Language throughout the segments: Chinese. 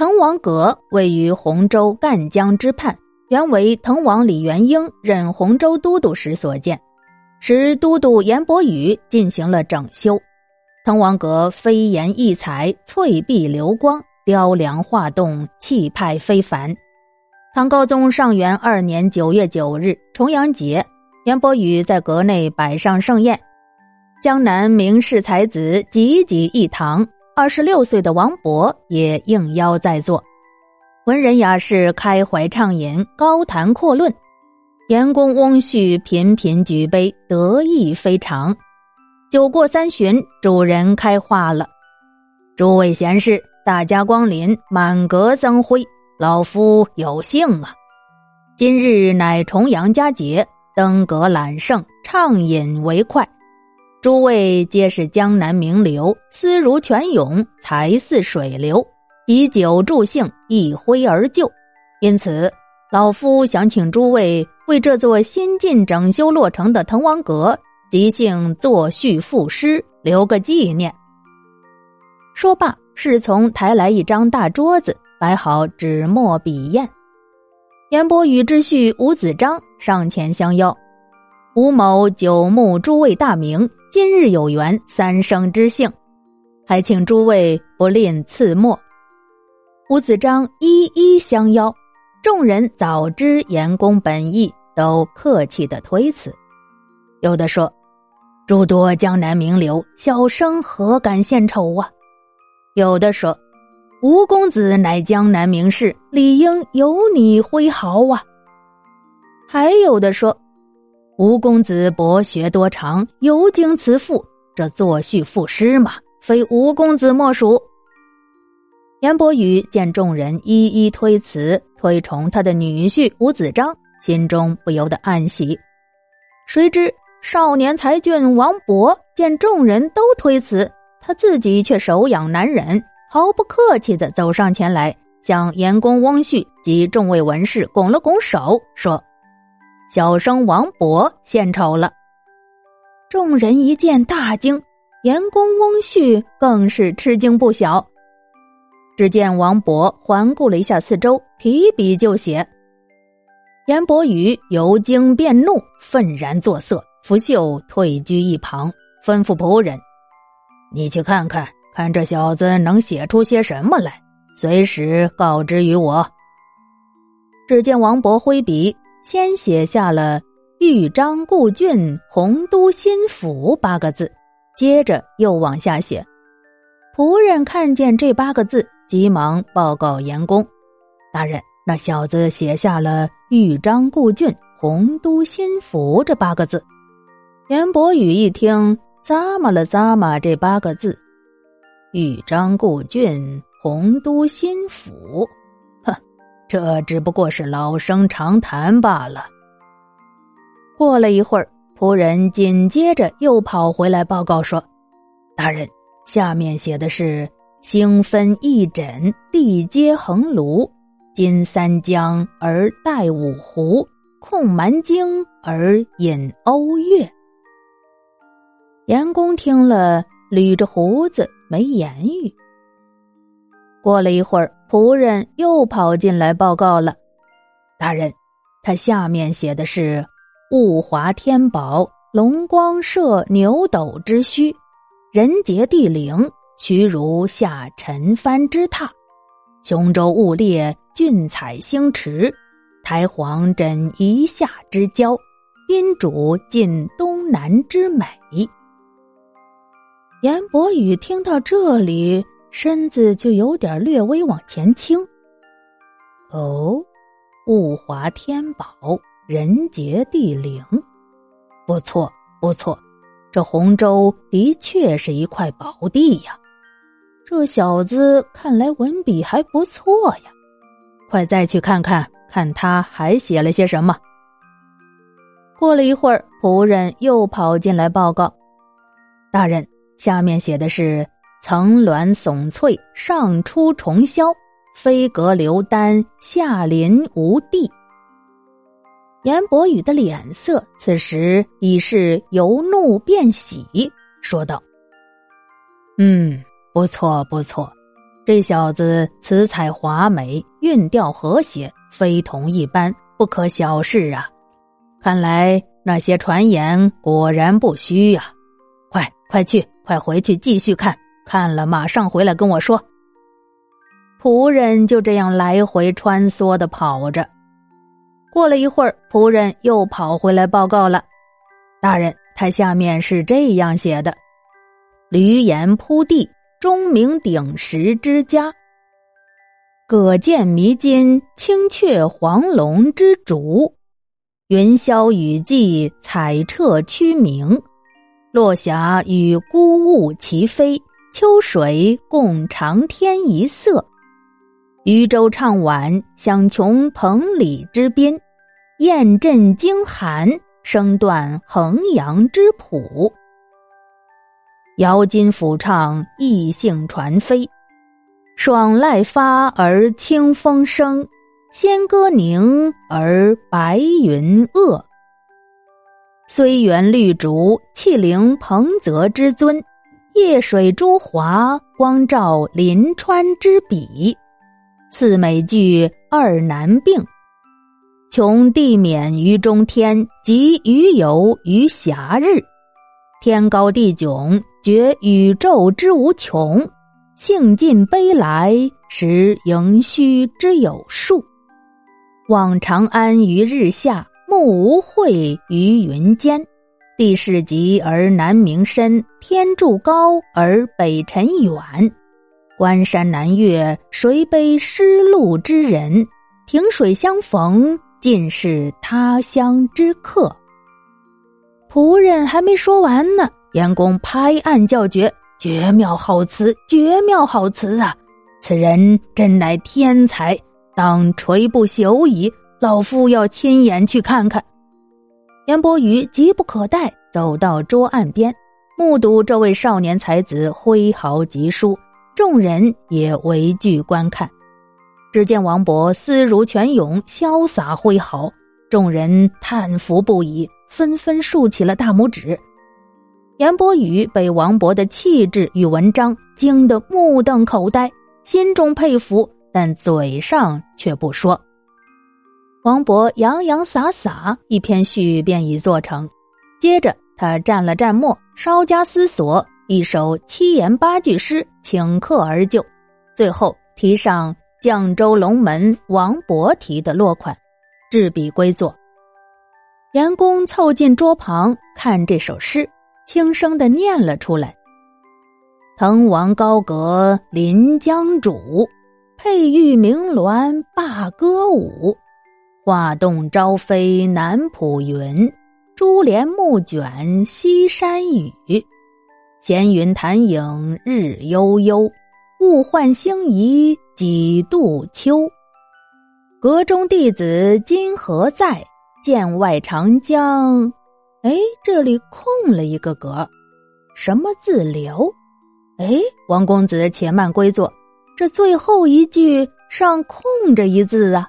滕王阁位于洪州赣江之畔，原为滕王李元婴任洪州都督时所建，时都督严伯宇进行了整修。滕王阁飞檐异彩，翠壁流光，雕梁画栋，气派非凡。唐高宗上元二年九月九日，重阳节，严伯宇在阁内摆上盛宴，江南名士才子济济一堂，二十六岁的王勃也应邀在座，文人雅士开怀畅饮，高谈阔论，严公翁婿频频举杯，得意非常。酒过三巡，主人开话了：“诸位贤士，大驾光临，满阁增辉，老夫有幸啊！今日乃重阳佳节，登阁揽胜，畅饮为快。诸位皆是江南名流，思如泉涌，才似水流，以酒助兴，一挥而就。因此，老夫想请诸位为这座新近整修落成的滕王阁。”即兴作序赋诗，留个纪念。说罢，侍从抬来一张大桌子，摆好纸墨笔砚。严伯宇之婿吴子章上前相邀：“吴某久慕诸位大名，今日有缘，三生之幸，还请诸位不吝赐墨。”吴子章一一相邀，众人早知严公本意，都客气的推辞。有的说。诸多江南名流，小生何敢献丑啊？有的说，吴公子乃江南名士，理应由你挥毫啊。还有的说，吴公子博学多长，尤经辞赋，这作序赋诗嘛，非吴公子莫属。严伯宇见众人一一推辞，推崇他的女婿吴子章，心中不由得暗喜。谁知。少年才俊王勃见众人都推辞，他自己却手痒难忍，毫不客气的走上前来，向严公翁婿及众位文士拱了拱手，说：“小生王勃献丑了。”众人一见大惊，严公翁婿更是吃惊不小。只见王勃环顾了一下四周，提笔就写。严伯宇由惊变怒，愤然作色。拂袖退居一旁，吩咐仆人：“你去看看，看这小子能写出些什么来，随时告知于我。”只见王勃挥笔，先写下了“豫章故郡，洪都新府”八个字，接着又往下写。仆人看见这八个字，急忙报告严公：“大人，那小子写下了‘豫章故郡，洪都新府’这八个字。”严伯宇一听，咂摸了咂摸这八个字：“豫章故郡，洪都新府。”这只不过是老生常谈罢了。过了一会儿，仆人紧接着又跑回来报告说：“大人，下面写的是‘星分翼轸，地接横庐，襟三江而带五湖，控蛮荆而引瓯越。’”严公听了，捋着胡子没言语。过了一会儿，仆人又跑进来报告了：“大人，他下面写的是‘物华天宝，龙光射牛斗之墟，人杰地灵，徐如下陈蕃之榻，雄州雾列，俊采星驰，台隍枕夷夏之交，宾主尽东南之美。’”严伯宇听到这里，身子就有点略微往前倾。哦，物华天宝，人杰地灵，不错不错，这洪州的确是一块宝地呀。这小子看来文笔还不错呀，快再去看看，看他还写了些什么。过了一会儿，仆人又跑进来报告：“大人。”下面写的是“层峦耸翠，上出重霄；飞阁流丹，下临无地。”严伯宇的脸色此时已是由怒变喜，说道：“嗯，不错不错，这小子词采华美，韵调和谐，非同一般，不可小视啊！看来那些传言果然不虚呀！快快去，快回去继续看，看了马上回来跟我说。仆人就这样来回穿梭的跑着。过了一会儿，仆人又跑回来报告了：“大人，他下面是这样写的：‘驴言铺地，钟鸣鼎食之家。葛见迷津，青雀黄龙之主。云霄雨霁，彩彻区明。落霞与孤鹜齐飞，秋水共长天一色。渔舟唱晚，响穷彭蠡之滨。雁阵惊寒，声断衡阳之浦。瑶金抚唱，异兴传飞。爽籁发而清风生。仙歌凝而白云遏，虽园绿竹，气凌彭泽之尊；夜水珠华，光照临川之笔。次美句，二难并。穷地免于中天，及余游于暇日。天高地迥，觉宇宙之无穷；兴尽悲来，识盈虚之有数。望长安于日下，目无晦于云间。地势极而南溟深，天柱高而北辰远。关山难越，谁悲失路之人？萍水相逢，尽是他乡之客。仆人还没说完呢，严公拍案叫绝：“绝妙好词，绝妙好词啊！此人真乃天才。”当垂不朽矣！老夫要亲眼去看看。严伯瑜急不可待，走到桌案边，目睹这位少年才子挥毫疾书，众人也围聚观看。只见王勃思如泉涌，潇洒挥毫，众人叹服不已，纷纷竖起了大拇指。严伯宇被王勃的气质与文章惊得目瞪口呆，心中佩服。但嘴上却不说。王勃洋洋洒洒一篇序便已做成，接着他蘸了蘸墨，稍加思索，一首七言八句诗顷刻而就，最后题上绛州龙门王勃题的落款，执笔归作。严公凑近桌旁看这首诗，轻声的念了出来：“滕王高阁临江渚。”佩玉鸣鸾罢歌舞，画栋朝飞南浦云，珠帘暮卷西山雨。闲云潭影日悠悠，物换星移几度秋。阁中弟子今何在？剑外长江。哎，这里空了一个格，什么字留？哎，王公子且慢归坐。这最后一句上空着一字啊！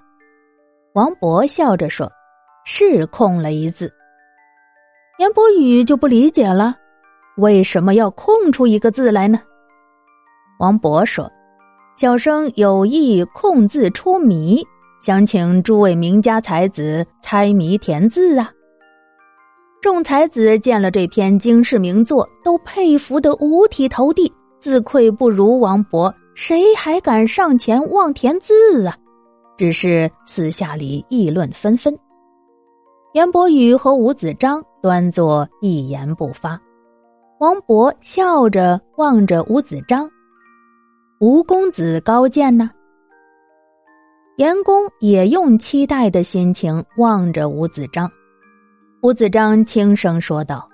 王勃笑着说：“是空了一字。”严伯宇就不理解了，为什么要空出一个字来呢？王勃说：“小生有意空字出谜，想请诸位名家才子猜谜填字啊！”众才子见了这篇经世名作，都佩服得五体投地，自愧不如王勃。谁还敢上前望填字啊？只是私下里议论纷纷。严伯宇和吴子章端坐一言不发。王勃笑着望着吴子章：“吴公子高见呢？”严公也用期待的心情望着吴子章。吴子章轻声说道：“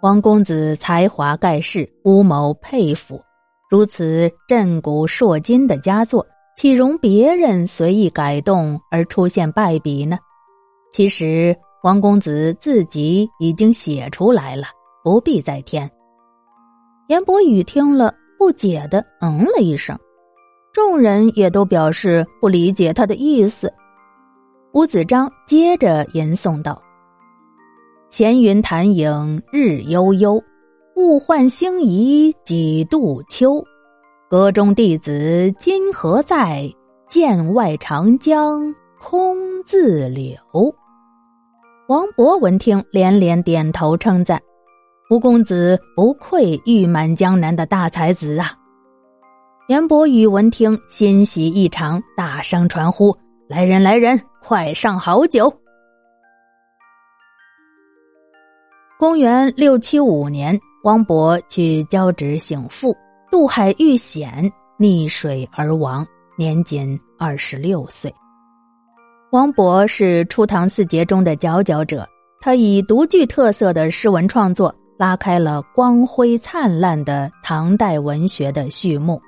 王公子才华盖世，吴某佩服。”如此震古烁今的佳作，岂容别人随意改动而出现败笔呢？其实王公子自己已经写出来了，不必再添。严伯宇听了，不解的嗯了一声，众人也都表示不理解他的意思。吴子章接着吟诵道：“闲云潭影日悠悠。”物换星移几度秋，阁中弟子今何在？剑外长江空自流。”王勃闻听，连连点头称赞：“吴公子不愧誉满江南的大才子啊！”严伯宇闻听，欣喜异常，大声传呼：“来人，来人，快上好酒！”公元六七五年，王勃去交趾省父，渡海遇险，溺水而亡，年仅二十六岁。王勃是初唐四杰中的佼佼者，他以独具特色的诗文创作，拉开了光辉灿烂的唐代文学的序幕。